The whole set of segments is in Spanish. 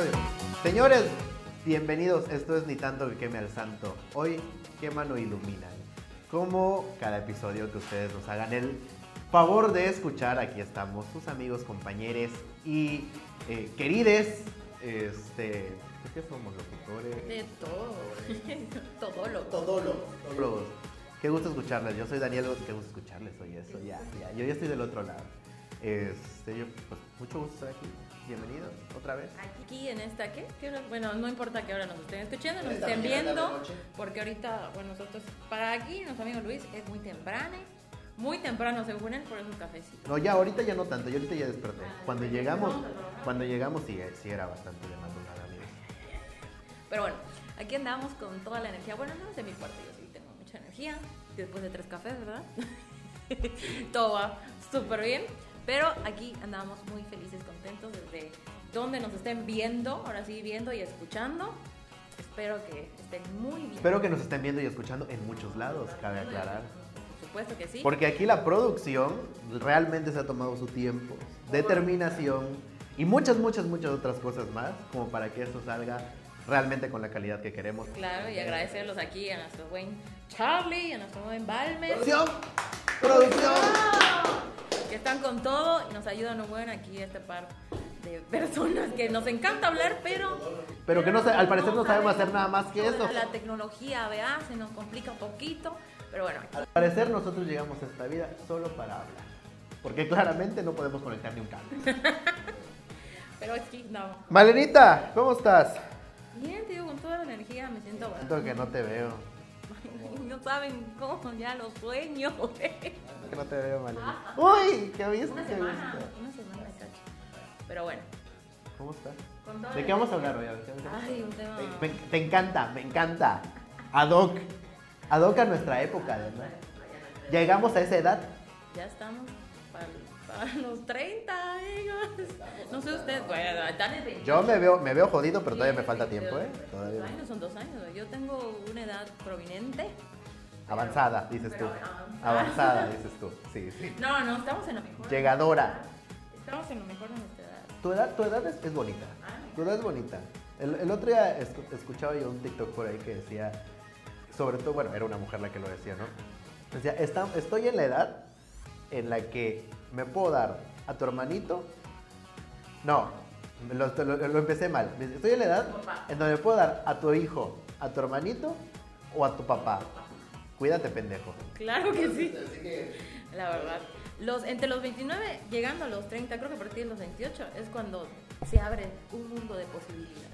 episodio. Señores, bienvenidos. Esto es Ni tanto que queme al santo. Hoy queman o iluminan. Como cada episodio que ustedes nos hagan el favor de escuchar, aquí estamos sus amigos, compañeros y eh, querides. Este, ¿qué somos? Locutores. De todo. Todólogo. Todólogos. Qué gusto escucharles. Yo soy Daniel, qué gusto escucharles. Oye, eso ya, ya. Yo ya estoy del otro lado. Este, yo, pues, mucho gusto estar aquí. Bienvenidos otra vez. Aquí en esta, ¿qué? ¿Qué hora? Bueno, no importa que ahora nos estén escuchando, nos estén viendo, porque ahorita, bueno, nosotros, para aquí, nuestro amigo Luis, es muy temprano, muy temprano según él, por eso un cafecito. No, ya ahorita ya no tanto, yo ahorita ya desperté. Ah, Cuando llegamos, cuando llegamos sí, sí era bastante de madrugada, amigos. Pero bueno, aquí andamos con toda la energía. Bueno, no es de mi parte, yo sí tengo mucha energía. Después de tres cafés, ¿verdad? Todo va súper bien. Pero aquí andamos muy felices, contentos desde donde nos estén viendo, ahora sí viendo y escuchando. Espero que estén muy bien. Espero que nos estén viendo y escuchando en muchos lados, cabe aclarar. Por supuesto que sí. Porque aquí la producción realmente se ha tomado su tiempo, determinación y muchas, muchas, muchas otras cosas más, como para que esto salga realmente con la calidad que queremos. Claro, y agradecerlos aquí a nuestro buen Charlie, a nuestro buen Balmer. ¡Producción! ¡Producción! Que están con todo y nos ayudan un buen aquí este par de personas que nos encanta hablar, pero Pero que no al parecer no sabemos hacer nada más que eso. La tecnología, vea, se nos complica un poquito, pero bueno, aquí Al parecer nosotros llegamos a esta vida solo para hablar. Porque claramente no podemos conectar ni un cable. pero aquí no. Malenita, ¿cómo estás? Bien, tío, con toda la energía me siento Siento que no te veo. No saben cómo, ya los sueños. Que no te veo, Malenita. ¡Uy! ¿Qué viste? Una ¿Qué semana, una semana, cacho. Pero bueno, ¿Cómo estás? ¿De qué vamos a hablar hoy? A ver, ¿qué- qué- Ay, un tema. Me- me- te encanta, me encanta. Ad hoc. Ad hoc a nuestra época, ¿verdad? Llegamos a esa edad. Ya estamos para los 30, amigos. No sé usted, bueno, están en 20. Yo me veo, me veo jodido, pero todavía me falta tiempo, ¿eh? Todavía. Años, son dos años. Yo tengo una edad prominente. Avanzada, dices tú. Avanzada. Dices tú. Sí, sí. No, no, estamos en lo mejor. Llegadora. Estamos en lo mejor de nuestra edad. Tu edad, tu edad es, es bonita. Tu edad es bonita. El, el otro día escu- escuchaba yo un TikTok por ahí que decía, sobre todo, bueno, era una mujer la que lo decía, ¿no? Decía, "Está- estoy en la edad en la que me puedo dar a tu hermanito. No, lo, lo- lo empecé mal. Estoy en la edad en donde me puedo dar a tu hijo, a tu hermanito o a tu papá. Cuídate, pendejo. Claro que sí. La verdad. Los, entre los 29, llegando a los 30, creo que a partir de los 28, es cuando se abre un mundo de posibilidades.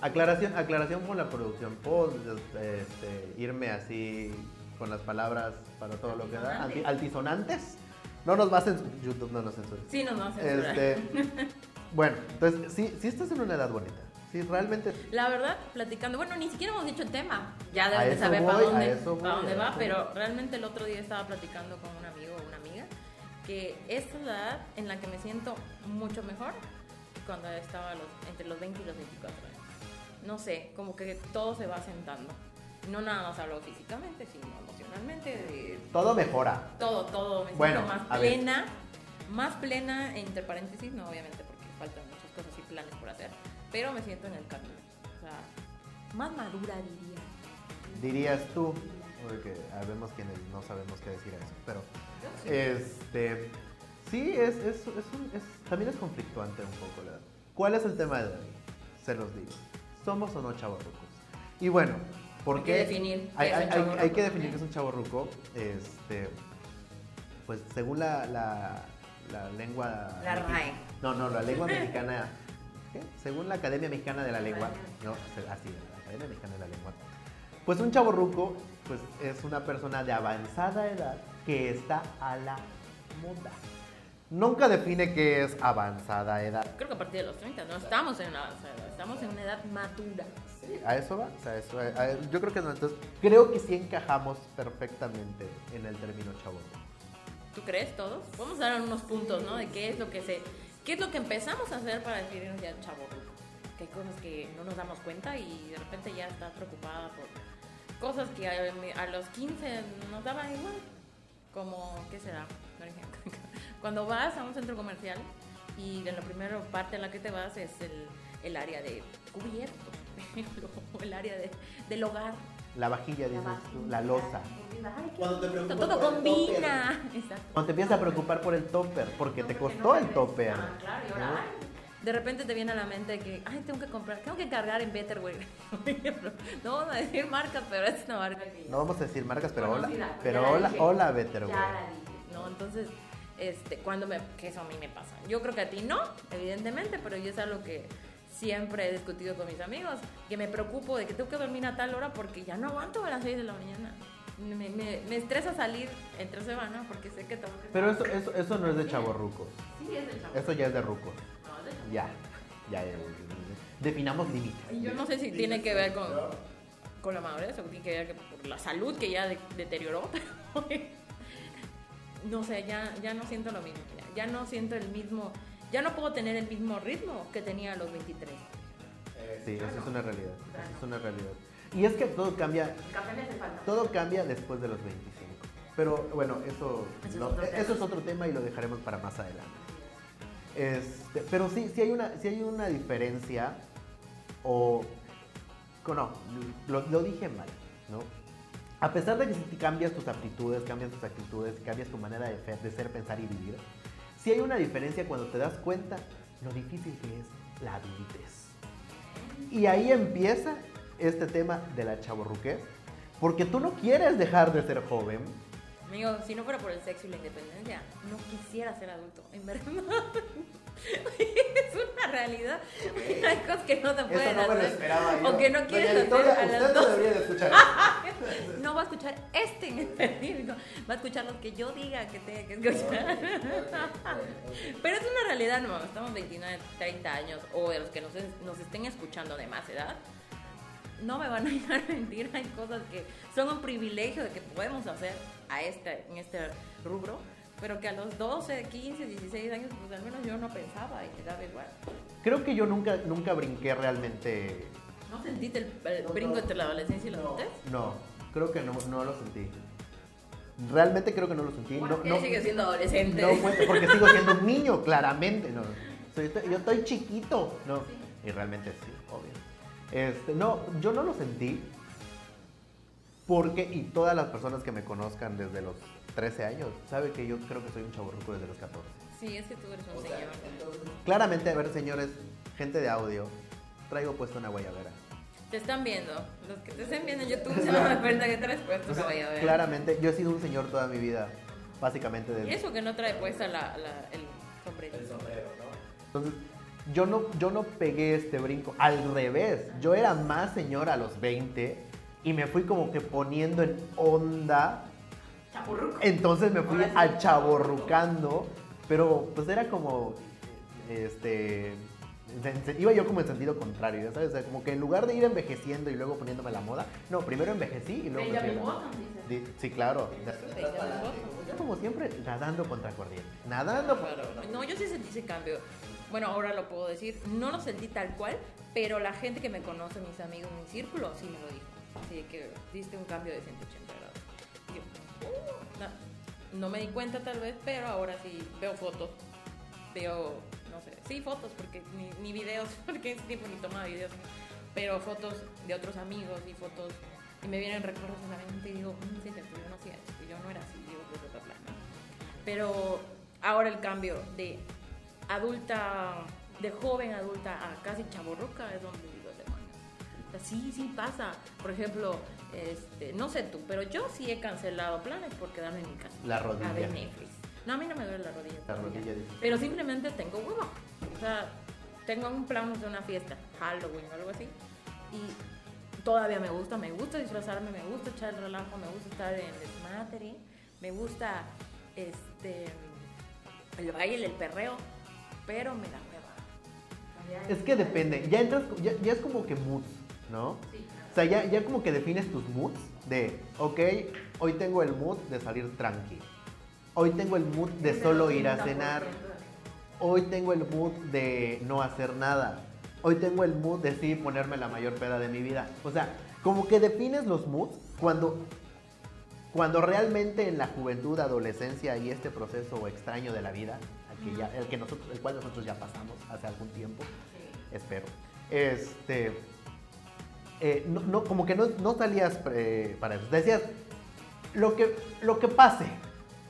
Aclaración, aclaración con la producción. ¿Puedo este, irme así con las palabras para todo lo que da? Altisonantes. No nos va a censurar. YouTube no nos censura. Sí, no, no, censura. Este, bueno, entonces, sí, sí estás en una edad bonita. Sí, realmente. La verdad, platicando, bueno, ni siquiera hemos dicho el tema. Ya A deben de saber voy, para a dónde, voy, para dónde a va, pero realmente el otro día estaba platicando con un amigo o una amiga que esta es la edad en la que me siento mucho mejor que cuando estaba a los- entre los 20 y los 24 años. No sé, como que todo se va sentando. No nada más hablo físicamente, sino emocionalmente, de Todo mejora. todo, todo. Me Bueno, siento más ver. plena, más plena, entre paréntesis, no obviamente porque faltan muchas cosas y planes por hacer, pero me siento en el camino. O sea, más madura diría. Dirías tú, porque sabemos quienes no sabemos qué decir a eso, pero este sí es, es, es un- es- también es conflictuante un poco la ¿Cuál es el tema de hoy? Se los digo. ¿Somos o no chavorrucos? Y bueno, ¿por Hay que definir Hay, que definir es un chavorruco. Este, pues según la, la, la lengua... La RAE. No, no, la lengua mexicana... ¿qué? Según la Academia Mexicana de la Lengua... No, así, la Academia Mexicana de la Lengua. Pues un chavorruco pues, es una persona de avanzada edad que está a la moda. Nunca define qué es avanzada edad. Creo que a partir de los 30 no estamos en una avanzada edad, estamos en una edad madura. A eso va. o sea, eso- yo creo que no. Entonces, creo que sí encajamos perfectamente en el término chavorruco. ¿Tú crees todos? Vamos a dar unos puntos, ¿no? De qué es lo que se, qué es lo que empezamos a hacer para definirnos ya chavo Que hay cosas que no nos damos cuenta y de repente ya estás preocupada por cosas que a, los 15 nos daban igual. Como, ¿qué será? Cuando vas a un centro comercial y en la primera parte en la que te vas es el, el área de cubierto, ejemplo, o el área de, del hogar. La vajilla, dices tú, la losa. Ay, Cuando te preocupas todo por el combina. Exacto. Cuando te empiezas a preocupar por el topper, porque te costó el topper. Ah, claro, y ahora, ¿no? ay, de repente te viene a la mente que, ay, tengo que comprar, tengo que cargar en Betterware. no vamos a decir marca, pero es una marca No vamos a decir marcas, pero hola. Pero la hola, dije. hola, Better, Ya la dije, ¿no? Entonces, este, cuando me, que eso a mí me pasa. Yo creo que a ti no, evidentemente, pero yo es algo que siempre he discutido con mis amigos, que me preocupo de que tengo que dormir a tal hora porque ya no aguanto a las 6 de la mañana. Me, me, me estresa salir entre semana porque sé que tengo que... Pero eso, eso, eso no es de chavorrucos. Sí, es de chavo. Eso ya es de rucos. No, es de. Ya, ya, ya. Definamos límites. Y yo no sé si tiene que ver con, con la madurez o tiene que ver que por la salud que ya de- deterioró, pero no sé, ya, ya no siento lo mismo. Ya, ya no siento el mismo, ya no puedo tener el mismo ritmo que tenía a los 23. Sí, eso es una realidad. Eso es una realidad. Y es que todo cambia, El café me hace falta. todo cambia después de los 25. Pero bueno, eso, Eso es no, otro tema. eso es otro tema y lo dejaremos para más adelante. Este, pero sí, sí hay una, sí hay una diferencia o no, lo, lo dije mal, ¿no? A pesar de que si cambias tus aptitudes, cambias tus actitudes, cambias tu manera de, fe- de ser, pensar y vivir, sí hay una diferencia cuando te das cuenta lo difícil que es la adultez. Y ahí empieza este tema de la chaborruquez, porque tú no quieres dejar de ser joven, Amigo, si no fuera por el sexo y la independencia, no quisiera ser adulto, en verdad. es una realidad. Hay cosas que no se pueden Eso no me lo hacer. esperaba yo. O que no quieres hacer a las usted no debería de escuchar esto. No va a escuchar este en específico, va a escuchar lo que yo diga que tenga que escuchar. Pero es una realidad, no, estamos 29, 30 años, o de los que nos, nos estén escuchando de más edad, no me van a dejar mentir, hay cosas que son un privilegio de que podemos hacer a este, en este rubro, pero que a los 12, 15, 16 años, pues al menos yo no pensaba y te daba igual. Creo que yo nunca, nunca brinqué realmente. ¿No sentiste el, el brinco entre la adolescencia y la adultez? No, creo que no, no lo sentí. Realmente creo que no lo sentí. ¿Por No, qué no, sigue siendo adolescente? no fue porque sigo siendo un niño, claramente. No. Soy- estoy- yo estoy chiquito. No. Y realmente sí, obvio. Este, no, yo no lo sentí. Porque, y todas las personas que me conozcan desde los 13 años, saben que yo creo que soy un chaburruco desde los 14. Sí, es que tú eres un O sea, señor. entonces, Claramente, a ver, señores, gente de audio, traigo puesto una guayabera. Te están viendo. Los que te estén viendo en YouTube se van a dar cuenta que traes puesto una guayabera. Claramente, yo he sido un señor toda mi vida, básicamente Y desde... eso que no trae puesta la, la- el sombrero. el sombrero, ¿no? Entonces, yo no, yo no pegué este brinco, al revés, yo era más señor a los 20 y me fui como que poniendo en onda, Entonces me fui Ahora sí. achaborrucando, pero pues era como, este, iba yo como en sentido contrario, ya sabes, O sea, como que en lugar de ir envejeciendo y luego poniéndome la moda, no, primero envejecí y luego me fui a Benjamin la- Button, dices. Di- Sí, claro. Yo como siempre, nadando contra corriente. Nadando contra Claro. No, yo sí sentí ese cambio. Bueno, ahora lo puedo decir. No lo sentí tal cual, pero la gente que me conoce, mis amigos, mi círculo, sí me lo dijo. Así que diste un cambio de 180 grados. No, no me di cuenta tal vez, pero ahora sí veo fotos. Veo, no sé, sí fotos, porque ni, ni videos, porque ese tiempo ni tomaba videos. Pero fotos de otros amigos y fotos. Y me vienen recuerdos en la mente y digo, "Mm, sí, es cierto, yo no hacía esto, yo no era así, yo bla, bla, bla, bla", ¿no? Pero ahora el cambio de adulta, de joven adulta a casi chaborruca es donde digo, demonios. O sea, sí, sí pasa. Por ejemplo, este, no sé tú, pero yo sí he cancelado planes por quedarme en mi casa. La rodilla. A ver Netflix. No, a mí no me duele la rodilla. La rodilla, dices. Pero simplemente tengo huevo. O sea, tengo un plan de una fiesta, Halloween o algo así. Y todavía me gusta, me gusta disfrazarme, me gusta echar el relajo, me gusta estar en desmadre, me gusta este el baile, el perreo, pero me da hueva. Es que depende, ya entras, ya, ya es como que moods, ¿no? Sí. O sea, ya, ya como que defines tus moods de, ok, hoy tengo el mood de salir tranqui. Hoy tengo el mood de solo ir a cenar. Hoy tengo el mood de no hacer nada. Hoy tengo el mood de sí ponerme la mayor peda de mi vida. O sea, como que defines los moods cuando, cuando realmente en la juventud, adolescencia y este proceso extraño de la vida, al que ya, el, que nosotros, el cual nosotros ya pasamos hace algún tiempo, espero. este, eh, no, no, como que no, no salías eh, para eso. Decías, lo que, lo que pase.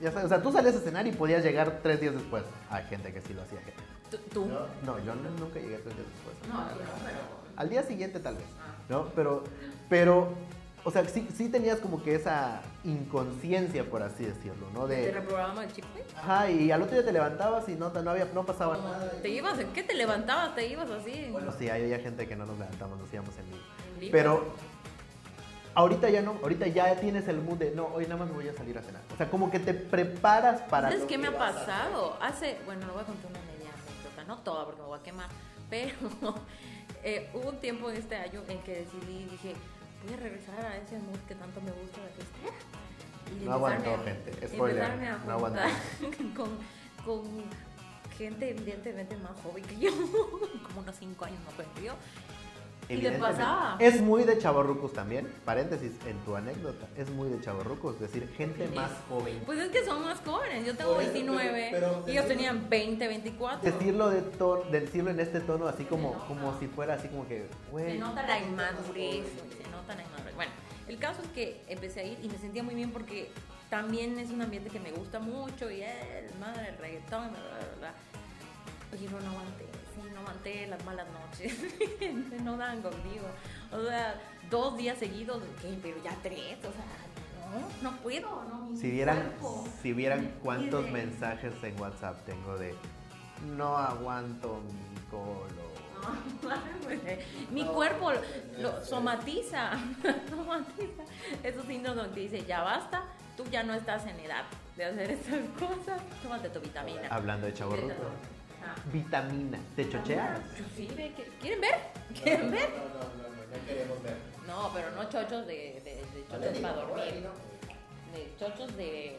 Ya sabes, o sea, tú salías a cenar y podías llegar tres días después. Hay gente que sí lo hacía. gente. ¿Tú? tú? No, yo no- nunca llegué tres días después. No, no, pero... Al día siguiente tal vez, Ah. ¿no? Pero, pero, o sea, sí, sí tenías como que esa inconsciencia, por así decirlo, ¿no? ¿Te De, reprogramamos el chip, güey? ajá, y al otro día te levantabas y no, no, había, no pasaba nada. ¿Te ibas? ¿En qué te levantabas? ¿Te ibas así? Bueno, sí, había gente que no nos levantamos, nos íbamos en vivo. Pero ahorita ya no, ahorita ya tienes el mood de, no, hoy nada más me voy a salir a cenar. O sea, como que te preparas para... ¿Sabes lo qué me ha pasado? Hace, bueno, no voy a contar una media anécdota, no toda porque me voy a quemar, pero eh, hubo un tiempo en este año en que decidí, dije, voy a regresar a ese mood que tanto me gusta de fiesta. Y No aguantó, a- gente. Spoiler, a no aguantó. con gente evidentemente más joven que yo, como unos 5 años más joven que yo. Y le pasaba. Es muy de chavorrucos también, paréntesis, en tu anécdota, es muy de chavorrucos, decir, gente más joven. Pues es que son más jóvenes, yo tengo eso, 29 pero- pero y ellos tenían 20, 24. Decirlo, de ton- decirlo en este tono así como, como si fuera así como que, Se güey. nota la inmadurez, se nota la inmadurez. Bueno, el caso es que empecé a ir y me sentía muy bien porque también es un ambiente que me gusta mucho y el madre, el reggaetón, bla, bla, bla. Oye, no, no aguanté, aguanté las malas noches, no daban conmigo. O sea, dos días seguidos, ¿qué? pero ya tres, o sea, no, no puedo, no. Si vieran, si vieran cuántos pide. mensajes en WhatsApp tengo de, no aguanto mi colo. Mi cuerpo lo somatiza, somatiza. Esos síntomas que dice, ya basta, tú ya no estás en edad de hacer estas cosas, tómate tu vitamina. Hablando de chavorruco. Ah. Vitamina, ¿te chocheas? Sí, ve que- ¿Quieren ver? ¿Quieren ver? no, no, no queremos ver. No, pero no chochos de, de, de chochos para dormir. De chochos de,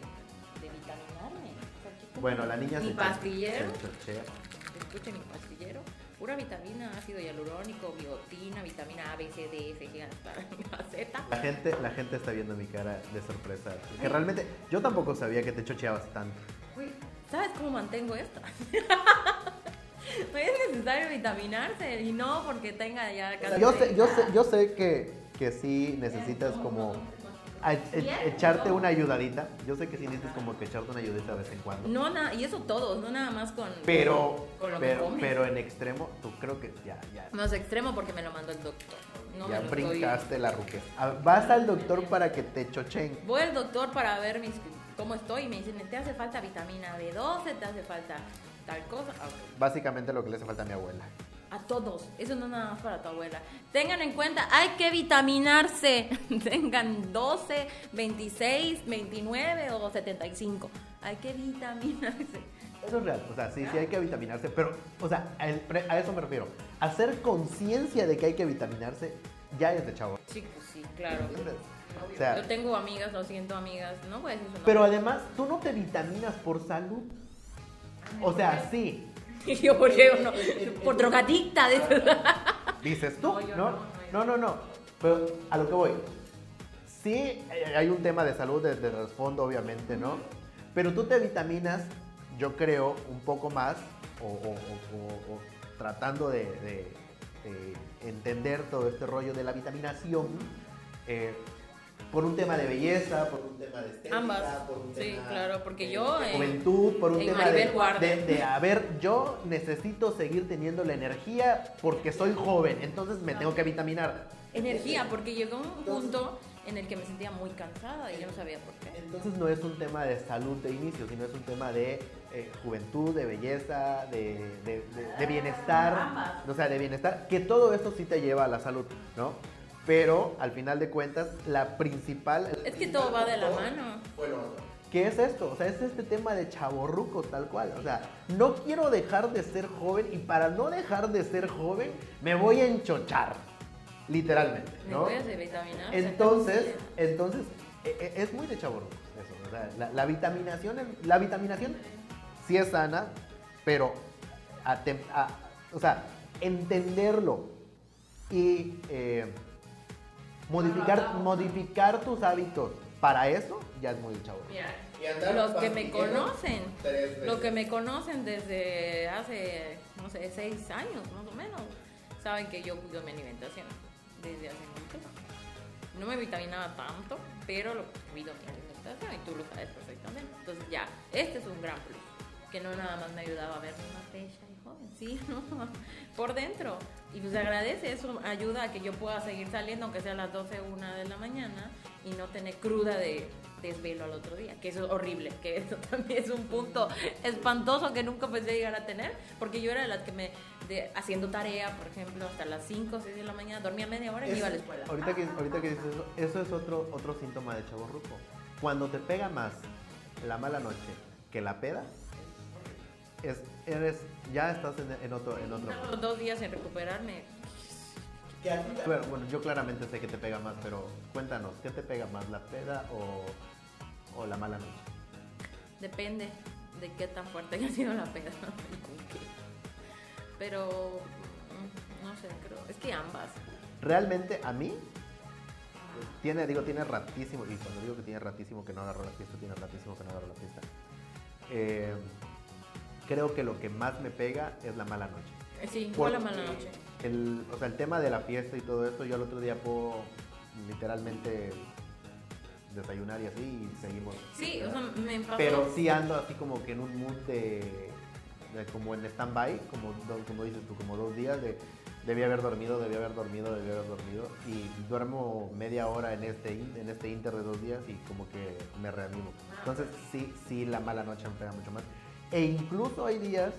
de vitaminarme. O sea, ¿qué- Bueno, la niña Mi se pastillero. se chochea. Escuchen mi pastillero. Pura vitamina, ácido hialurónico, biotina, vitamina A, B, C, D, F, G, hasta Z. La gente, la gente está viendo mi cara de sorpresa. Que realmente yo tampoco sabía que te chocheabas tanto. ¿Sabes cómo mantengo esto? es necesario vitaminarse y no porque tenga ya casi Yo sé, yo sé, 30. yo sé que, que sí necesitas como a- e- echarte una ayudadita. Yo sé que sí necesitas como que echarte una ayudita de vez en cuando. No, nada, y eso todos, no nada más con, Pero, con lo que pero, comes. pero en extremo, tú creo que ya, ya, Más extremo porque me lo mandó el doctor. No ya estoy- brincaste la ruquez. Ah, Vas al doctor para que te chochen. Voy al doctor para ver mis, cómo estoy y me dicen, te hace falta vitamina B12, te hace falta tal cosa. Ah, ok. Básicamente lo que le hace falta a mi abuela. A todos, eso no es nada más para tu abuela. Tengan en cuenta, hay que vitaminarse. Tengan 12, 26, 29 o 75. Hay que vitaminarse. Eso es real, o sea, sí, sí hay que vitaminarse, pero, o sea, a eso me refiero. Hacer conciencia de que hay que vitaminarse ya es de chavo. Sí, pues sí, claro. ¿entiendes? O sea, Yo tengo amigas, lo siento amigas, no voy a decir su nombre. pero además, tú no te vitaminas por salud. O sea, sí, Y yo, ¿por qué no? Por drogadicta. de- dices tú, No, yo ¿no? no, No, no, no. Pero a lo que voy. Sí, eh, hay un tema de salud de, de trasfondo, obviamente, ¿no? Pero tú te vitaminas, yo creo, un poco más, o, o- o- o- o tratando de, de- de entender todo este rollo de la vitaminación, eh, por un tema de belleza, por un tema de estética, Ambas. por un Sí, tema claro, porque de- yo de juventud, por un tema de, de, de, a ver, yo necesito seguir teniendo la energía porque soy joven, entonces me tengo que vitaminar. Energía, porque llegó un punto en el que me sentía muy cansada y yo no sabía por qué. Entonces no es un tema de salud de inicio, sino es un tema de eh, juventud, de belleza, de, de- de- de bienestar, Ambas. o sea, de bienestar, que todo esto sí te lleva a la salud, ¿no? Pero al final de cuentas, la principal... Es que todo va de la mano. ¿Qué es esto? O sea, es este tema de chaborrucos tal cual. O sea, no quiero dejar de ser joven y para no dejar de ser joven me voy a enchochar, literalmente, Me ¿no? voy a hacer vitaminar. Entonces, entonces e- e- es muy de chaborrucos eso. O sea, la, la vitaminación, la vitaminación sí es sana, pero a tem- a- o sea, entenderlo y eh, modificar, modificar tus hábitos para eso ya es muy. Mira, andar los que me conocen, los que me conocen desde hace, no sé, seis años más o menos, saben que yo cuido mi alimentación desde hace mucho. No me vitaminaba tanto, pero lo cuido mi alimentación y tú lo sabes perfectamente. Entonces ya, este es un gran plus, que no nada más me ayudaba a verme más fecha joven, sí, ¿no? Por dentro. Y pues agradece, eso ayuda a que yo pueda seguir saliendo, aunque sea a las 12, 1 de la mañana, y no tener cruda de desvelo al otro día, que eso es horrible, que eso también es un punto espantoso que nunca pensé llegar a tener, porque yo era de las que me, de, haciendo tarea, por ejemplo, hasta las 5 o 6 de la mañana, dormía media hora y iba a la escuela. Ahorita que, ahorita que dices eso, eso es otro, otro síntoma de chaborruco. Cuando te pega más la mala noche que la peda, es, eres, ya estás en, en otro, en otro. Dos días en recuperarme. Bueno, bueno, yo claramente sé que te pega más, pero cuéntanos, ¿qué te pega más, la peda o, o la mala noche? Depende de qué tan fuerte haya sido la peda. Pero, mm, no sé, creo. Es que ambas. Realmente a mí tiene, digo, tiene ratísimo, y cuando digo que tiene ratísimo que no agarro la fiesta, tiene ratísimo que no agarro la fiesta. Eh, creo que lo que más me pega es la mala noche. Eh, Sí, igual la mala noche. El, o sea, el tema de la fiesta y todo esto, yo el otro día puedo literalmente desayunar y así y seguimos. Sí, o sea, me pasó. Pero sí ando así como que en un mood de, de como en stand-by, como, como dices tú, como dos días de debí haber dormido, debí haber dormido, debí haber dormido y duermo media hora en este, in- en este inter de dos días y como que me reanimo. Entonces sí, sí, la mala noche me pega mucho más. E incluso hay días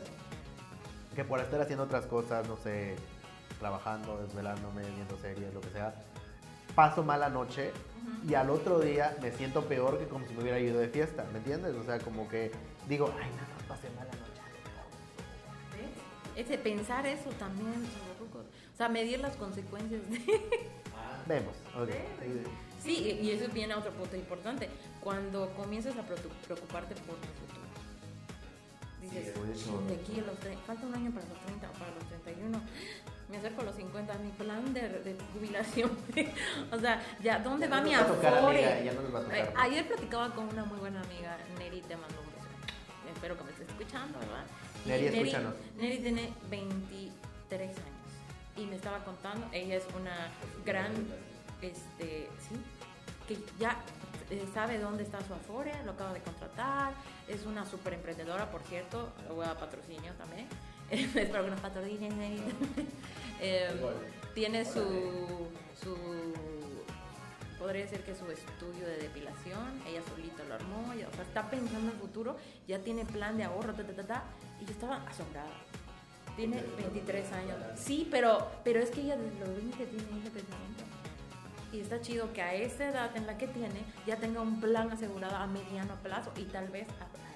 que por estar haciendo otras cosas, no sé, trabajando, desvelándome, viendo series, lo que sea, paso mala noche y al otro día me siento peor que como si me hubiera ido de fiesta, ¿me entiendes? O sea, como que digo, ay, nada más pasé mala noche. ¿Ves? Ese pensar eso también. O sea, medir las consecuencias de... Vemos. ok. Sí, y eso viene a otro punto importante. Cuando comienzas a preocu- preocuparte por tu futuro. Dices, Sí, eso- "Chin, de aquí a los falta un año para los 30 o para los 31. Me acerco a los 50, mi plan de, de jubilación. o sea, ya, ¿dónde Ya va no mi afore? ya no nos va a tocar. Eh, ayer platicaba con una muy buena amiga, Neri, te mando un beso. Espero que me estés escuchando, ¿verdad? Y Neri, escúchanos. Neri tiene 23 años y me estaba contando, ella es una gran, este, sí, que ya eh, sabe dónde está su Afore, lo acaba de contratar, es una super emprendedora, por cierto, le voy a patrocinio también, espero que nos patrocinen. Eh, tiene su, su, podría decir que su estudio de depilación, ella solita lo armó, ya, o sea, está pensando en el futuro, ya tiene plan de ahorro, ta, ta, ta, ta, y yo estaba asombrada. Tiene 23 años. Sí, pero, pero es que ella desde los 20 tiene ese pensamiento. Y está chido que a esa edad en la que tiene ya tenga un plan asegurado a mediano plazo y tal vez a largo.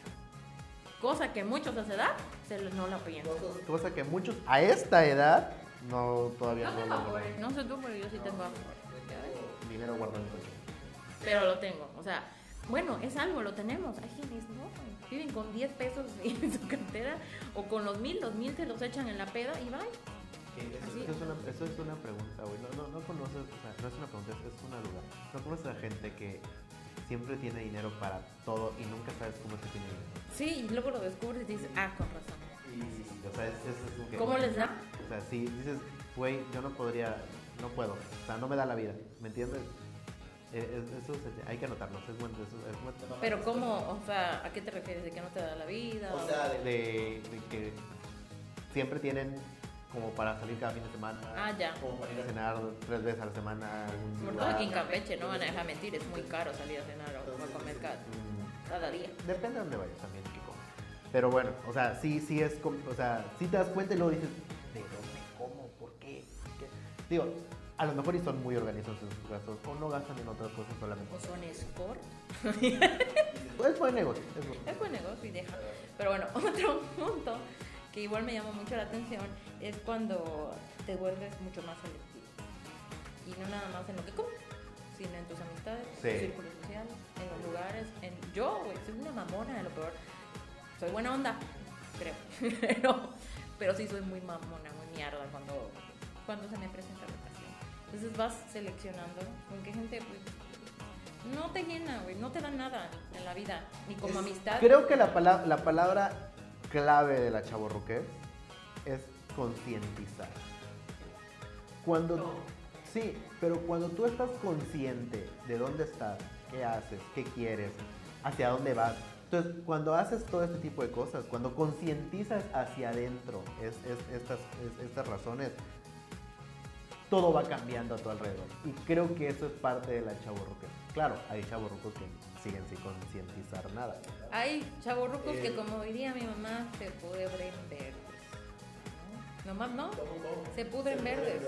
Cosa que muchos a esa edad se no la piensan. Cosa que muchos a esta edad no todavía no, lo logran. No sé tú, pero yo sí tengo. Dinero guardado en coche. Pero lo tengo. O sea, bueno, es algo, lo tenemos. Hay quienes no. Viven con 10 pesos en su cartera o con los mil. Los mil se los echan en la peda y bye. Eso, es una, eso es una pregunta, güey. No, no, no conoces, o sea, no es una pregunta, es, una duda. No conoces a gente que siempre tiene dinero para todo y nunca sabes cómo se tiene dinero. Sí, y luego lo descubres y dices, ah, con razón. Y, o sea, es, es, es que- ¿Cómo les da? O sea, si dices, güey, yo no podría, no puedo, o sea, no me da la vida, ¿me entiendes? Eh, es- eso hay que anotarlo, es bueno, eso es bueno. Pero ¿cómo? O sea, ¿a qué te refieres? ¿De que no te da la vida? O sea, de, de- de que siempre tienen como para salir cada fin de semana, Ah, ya. como para ir a cenar tres veces a la semana. Sobre todo aquí en Campeche, no van a dejar mentir, es muy caro salir a cenar o a comer cada, cada día. Depende de dónde vayas también, Kiko. Pero bueno, o sea, sí, sí es, o sea, sí te das cuenta y luego dices, ¿de dónde, cómo, por qué? ¿Qué? Digo, a lo mejor y son muy organizados en sus gastos o no gastan en otras cosas solamente. O son sport. Es buen negocio, es buen Es buen negocio y deja. Pero bueno, otro punto que igual me llama mucho la atención es cuando te vuelves mucho más selectivo. Y no nada más en lo que comes, sino en tus amistades, Sí. tu círculo social, en los lugares. En... Yo, güey, soy una mamona de lo peor. Soy buena onda, creo. pero, pero sí soy muy mamona, muy mierda cuando, cuando se me presenta la ocasión. Entonces vas seleccionando con qué gente pues, no te llena, güey, no te da nada en la vida, ni como amistad. Creo que la, pala- la palabra clave de la chaborruquez es concientizar. cuando... Sí, pero cuando tú estás consciente de dónde estás, qué haces, qué quieres, hacia dónde vas, entonces, cuando haces todo este tipo de cosas, cuando concientizas hacia adentro es, es- estas, es- estas razones, todo va cambiando a tu alrededor. Y creo que eso es parte de la chavorruca. Claro, hay chavorrucos que siguen sin concientizar nada. Hay chavorrucos que, Eh. como diría mi mamá, se pudren verdes. ¿no? Nomás no, se pudren verdes.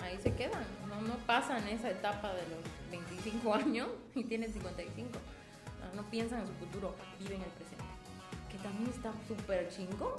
Ahí se quedan, no, no pasan esa etapa de los 25 años y tienen 55. No, no piensan en su futuro, viven el presente. Que también está súper chingón.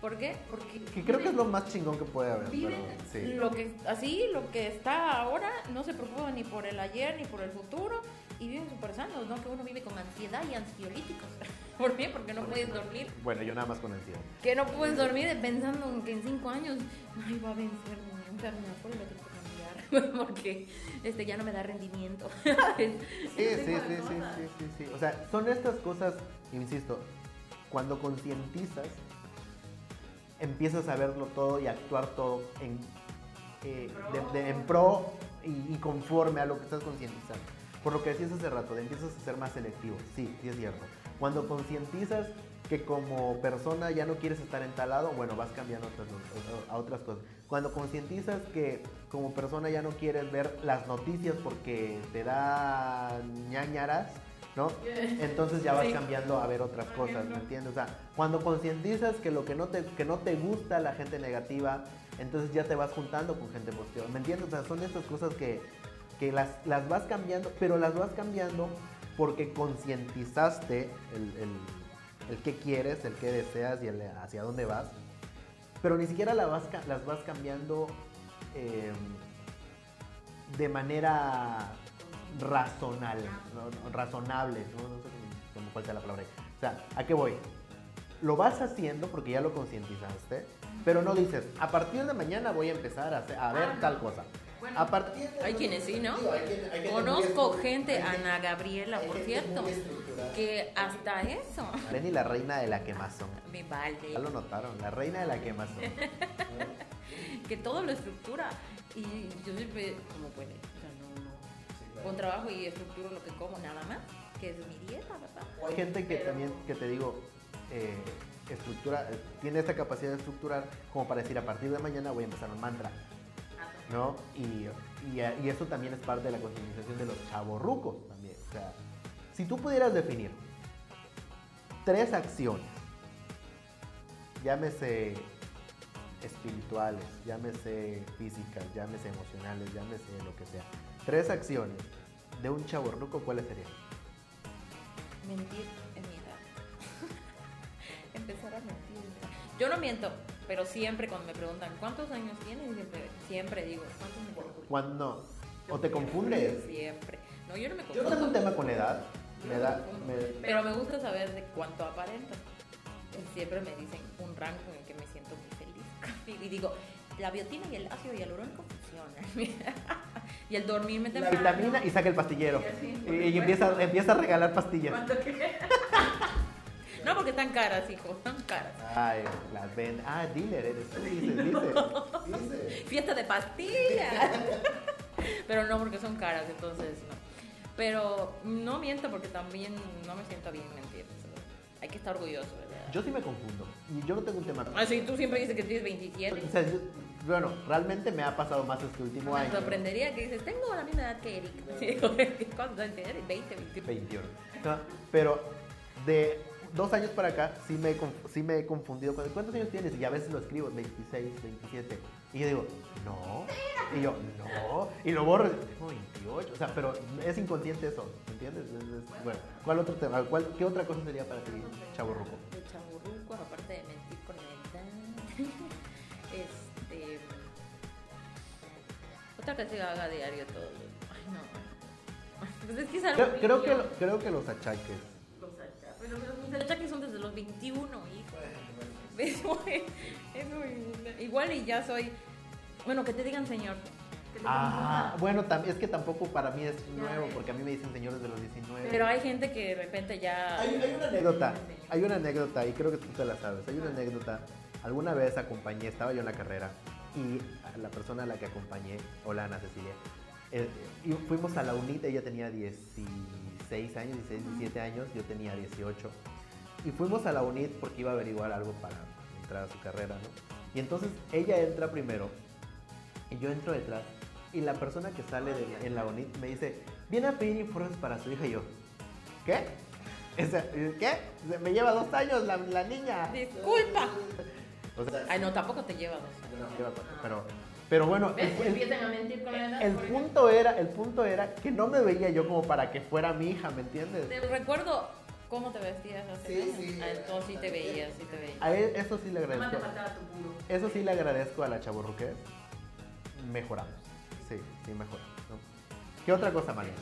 ¿Por qué? Porque Que creo que es lo más chingón que puede haber. viven pero sí. lo que así lo que está ahora no se preocupa ni por el ayer ni por el futuro y viven súper sanos no que uno vive con ansiedad y ansiolíticos ¿por qué? porque no puedes dormir Bueno, yo nada más con ansiedad. que no puedes dormir pensando en que en cinco años ay va a vencer y lo tengo que cambiar porque este ya no me da rendimiento. Sí, sí, sí, sí, sí, sí, sí. O sea, son estas cosas, insisto, cuando concientizas, empiezas a verlo todo y actuar todo en, eh, de- de- en pro y, y conforme a lo que estás concientizando. Por lo que decías hace rato, de empiezas a ser más selectivo. Sí, sí es cierto. Cuando concientizas que como persona ya no quieres estar en tal lado, bueno, vas cambiando a otras, a otras cosas. Cuando concientizas que como persona ya no quieres ver las noticias porque te da ñañaras, ¿no? Entonces ya vas Sí. cambiando a ver otras cosas, ¿me entiendes? O sea, cuando concientizas que lo que no te que no te gusta la gente negativa, entonces ya te vas juntando con gente positiva, ¿me entiendes? O sea, son estas cosas que, que las, las vas cambiando, pero las vas cambiando porque concientizaste el, el, el qué quieres, el qué deseas y el hacia dónde vas, pero ni siquiera la vas las vas cambiando eh, de manera razonal, ¿no? No, razonable, ¿no? No sé cómo- cuál sea la palabra. O sea, ¿a qué voy? Lo vas haciendo porque ya lo concientizaste, pero no dices, a partir de mañana voy a empezar a, hacer- a ver Ah, no. tal cosa. Bueno, a partir de- hay quienes sí, ¿no? Digo, hay quien- hay gente Conozco gente, hay Ana Gabriela, por gente cierto, que hasta eso Lenny, la reina de la quemazón. me vale. Ya lo notaron, la reina de la quemazón. que todo lo estructura. Y yo siempre, como puede. Con trabajo y estructuro lo que como, nada más, que es mi dieta, ¿verdad? Hay gente que Pero- también, que te digo, eh, estructura, tiene esta capacidad de estructurar como para decir a partir de mañana voy a empezar un mantra, ¿no? Y, y, y eso también es parte de la concientización de los chavorrucos también. O sea, si tú pudieras definir tres acciones, llámese espirituales, llámese físicas, llámese emocionales, llámese lo que sea, tres acciones de un chavorruco, ¿cuáles serían? Mentir en mi edad. Empezar a mentir. Yo no miento, pero siempre cuando me preguntan cuántos años tienes, siempre, siempre digo, ¿cuántos me calculo? Cuando o te confundes. Siempre. No, yo no me Yo confundo. no tengo un tema con edad. Me da, me- Pero me gusta saber de cuánto aparento. Y siempre me dicen un rango en el que me siento muy feliz. Y digo, la biotina y el ácido hialurónico funcionan. y el dormirme la temprano. vitamina y saca el pastillero. Y así, empieza, empieza a regalar pastillas. No, porque están caras, hijo, están caras. Ay, las ven. Ah, dealer eres tú. Fiesta de pastillas. Pero no porque son caras, entonces no. Pero no miento porque también no me siento bien mentir. Hay que estar orgulloso, ¿verdad? Yo sí me confundo. Y yo no tengo un tema Ah, sí, tú siempre dices que tienes 27. O sea, yo- bueno, realmente me ha pasado más este último Me año. sorprendería que dices, tengo la misma edad que Eric. Sí, ¿Cuántos años tienes? 20, 21. 21. No, pero de dos años para acá sí me, sí me he confundido. con- ¿Cuántos años tienes? Y a veces lo escribo, 26, 27. Y yo digo, no. Y yo, no. Y lo borro, tengo 28. O sea, pero es inconsciente eso, ¿entiendes? Es- es- bueno, ¿cuál otro tema? ¿Cuál, ¿Qué otra cosa sería para ti, chavo ruco? De chaburruco, aparte de mentir Otra que se haga diario todo. Ay, no. Pues es que es algo. Creo, creo que, lo- creo que los achaques. Los achaques. Pero los achaques son desde los 21, hijo. Es muy- es muy- Igual y ya soy. Bueno, que te digan señor. Ah, bueno, es que tampoco para mí es nuevo, porque a mí me dicen señores de los 19. Pero hay gente que de repente ya. Hay, hay una anécdota, hay una anécdota y creo que tú te la sabes. Hay una anécdota. Alguna vez acompañé, estaba yo en la carrera y a la persona a la que acompañé, hola Ana Cecilia, eh, y fuimos a la UNIT, ella tenía 16 años, 16, 17 años, yo tenía 18. Y fuimos a la UNIT porque iba a averiguar algo para entrar a su carrera, ¿no? Y entonces ella entra primero y yo entro detrás y la persona que sale de la- en la UNIT me dice, viene a pedir informes para su hija y yo, ¿qué? ¿Qué? Me lleva dos años la, la niña. Disculpa. O sea, Ay, no, tampoco te lleva dos pero, pero bueno, el- el- Empiezan a mentir con la edad. el punto era, el punto era que no me veía yo como para que fuera mi hija, ¿me entiendes? Te recuerdo cómo te vestías hace Sí, años. sí. Ah, entonces sí te veías, sí te veías. A él, eso sí le agradezco. tu. Eso sí le agradezco a la chaburruqués. Mejoramos. Sí, sí mejoramos. ¿no? ¿Qué otra cosa, María?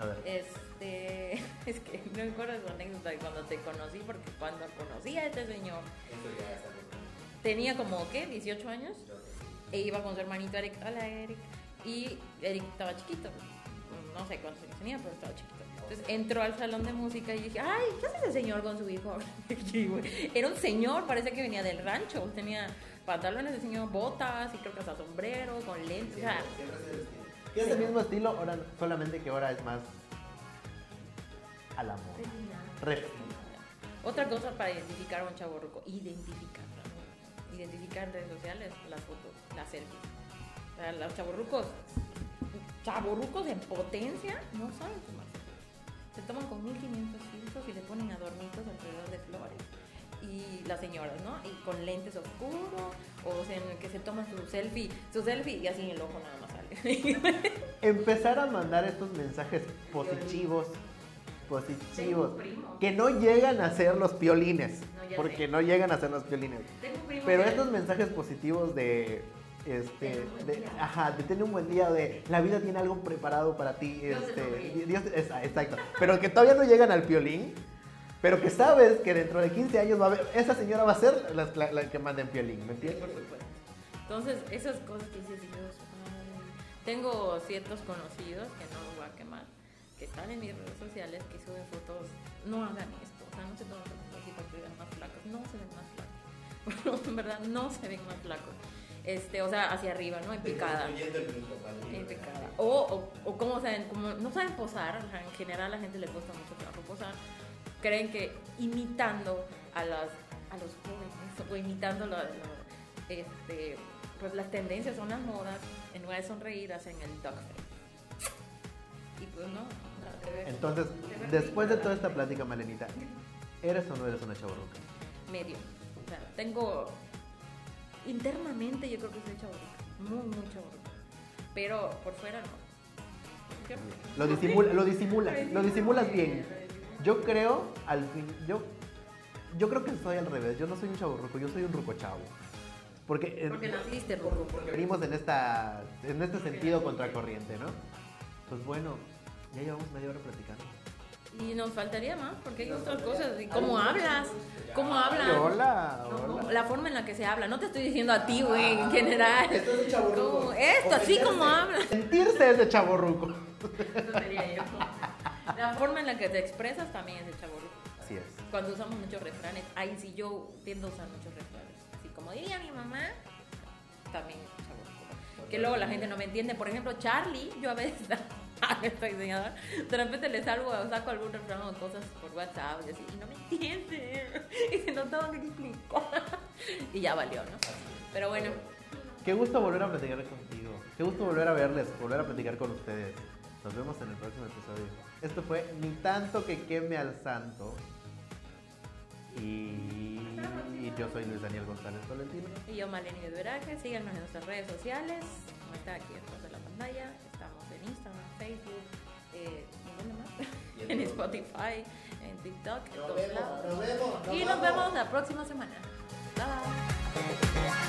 A ver. Este, es que no me acuerdo de su anécdota de cuando te conocí, porque cuando conocí a este señor, tenía como, ¿qué? 18 años, e iba con su hermanito Eric, hola Eric, y Eric estaba chiquito, no sé cuántos años tenía, pero estaba chiquito. Entonces entró al salón de música y dije, ay, ¿qué hace ese señor con su hijo? Y, Era un señor, parece que venía del rancho, tenía pantalones de señor, botas y creo que hasta sombrero, con lentes, o sea, Que es el mismo estilo, ahora, solamente que ahora es más a la moda. Refinado. Otra cosa para identificar a un chavo ruco, identificar, ¿no? identificar en redes sociales las fotos, las selfies. O sea, los chavorrucos, chavorrucos en potencia, no saben tomar. Se toman con 1500 filtros y le ponen adornitos alrededor de flores. Y las señoras, ¿no? Y con lentes oscuros, o sea, en que se toman su selfie, su selfie y así el ojo nada más sale. Empezar a mandar estos mensajes positivos, Tengo positivos, un primo. que no llegan a ser los piolines, No, porque sé. no llegan a ser los piolines. Pero estos mensajes positivos de, este, de, ajá, de tener un buen día, de la vida tiene algo preparado para ti, Dios este. Dios- es- exacto, pero que todavía no llegan al piolín, pero que sabes que dentro de 15 años va a haber, esa señora va a ser la, la- la que manda en piolín, ¿me Sí, entiendes? por supuesto. Entonces, esas cosas que dices, Dios, tengo ciertos conocidos, que no los voy a quemar, que están en mis redes sociales, que suben fotos, no hagan esto, o sea, no se tomen fotos así para que vean más flacos, no se ven más flacos, en verdad, no se ven más flacos, este, o sea, hacia arriba, ¿no? En picada. En picada. O, o, o como saben, como no saben posar, o sea, en general a la gente le cuesta mucho trabajo posar, creen que imitando a, las, a los jóvenes o imitando la- la- este, pues las tendencias son las modas, en lugar de sonreír hacen el duck face. Y pues no, Entonces, después de toda esta plática, Malenita, ¿eres o no eres una chavorruca? medio. O sea, tengo internamente yo creo que soy chavorruca, muy, muy chavorruca. Pero por fuera no. Yo- Lo, disimula, lo disimulas, lo disimulas bien. Yo creo, al fin, yo, yo creo que soy al revés. Yo no soy un chavo ruco, yo soy un ruco chavo. Porque, eh, Porque naciste ruco. porque venimos en, esta, en este sentido contracorriente, ¿no? Pues bueno, ya llevamos media hora platicando. Y nos faltaría más, porque hay otras cosas. ¿Y cómo hablas? ¿Cómo hablas? Hola, No, hola. La forma en la que se habla. No te estoy diciendo a ti, güey, en general. Esto es un chavorruco. Como Esto, así como hablas. Sentirse es de chavo ruco. Eso sería yo. La forma en la que te expresas también es de chaborruco. Así es. Cuando usamos muchos refranes, ahí sí yo tiendo a usar muchos refranes. Así como diría mi mamá, también chaborruco. Que luego la gente no me entiende. Por ejemplo, Charlie, yo a veces, diseñador, de repente le salgo, saco algún refrán o cosas por WhatsApp y así, y no me entiende. Y se lo tengo que explicar. Y ya valió, ¿no? Pero bueno, Qué gusto volver a platicar contigo. Qué gusto volver a verles, volver a platicar con ustedes. Nos vemos en el próximo episodio. Esto fue Ni tanto que queme al santo. Y, y yo soy Luis Daniel González Tolentino. y yo, Maleni de Veraje, síganos en nuestras redes sociales, como está aquí detrás de la pantalla. Estamos en Instagram, Facebook, eh, en Spotify, en TikTok, en todos lados. vemos. y nos vemos la próxima semana. Bye.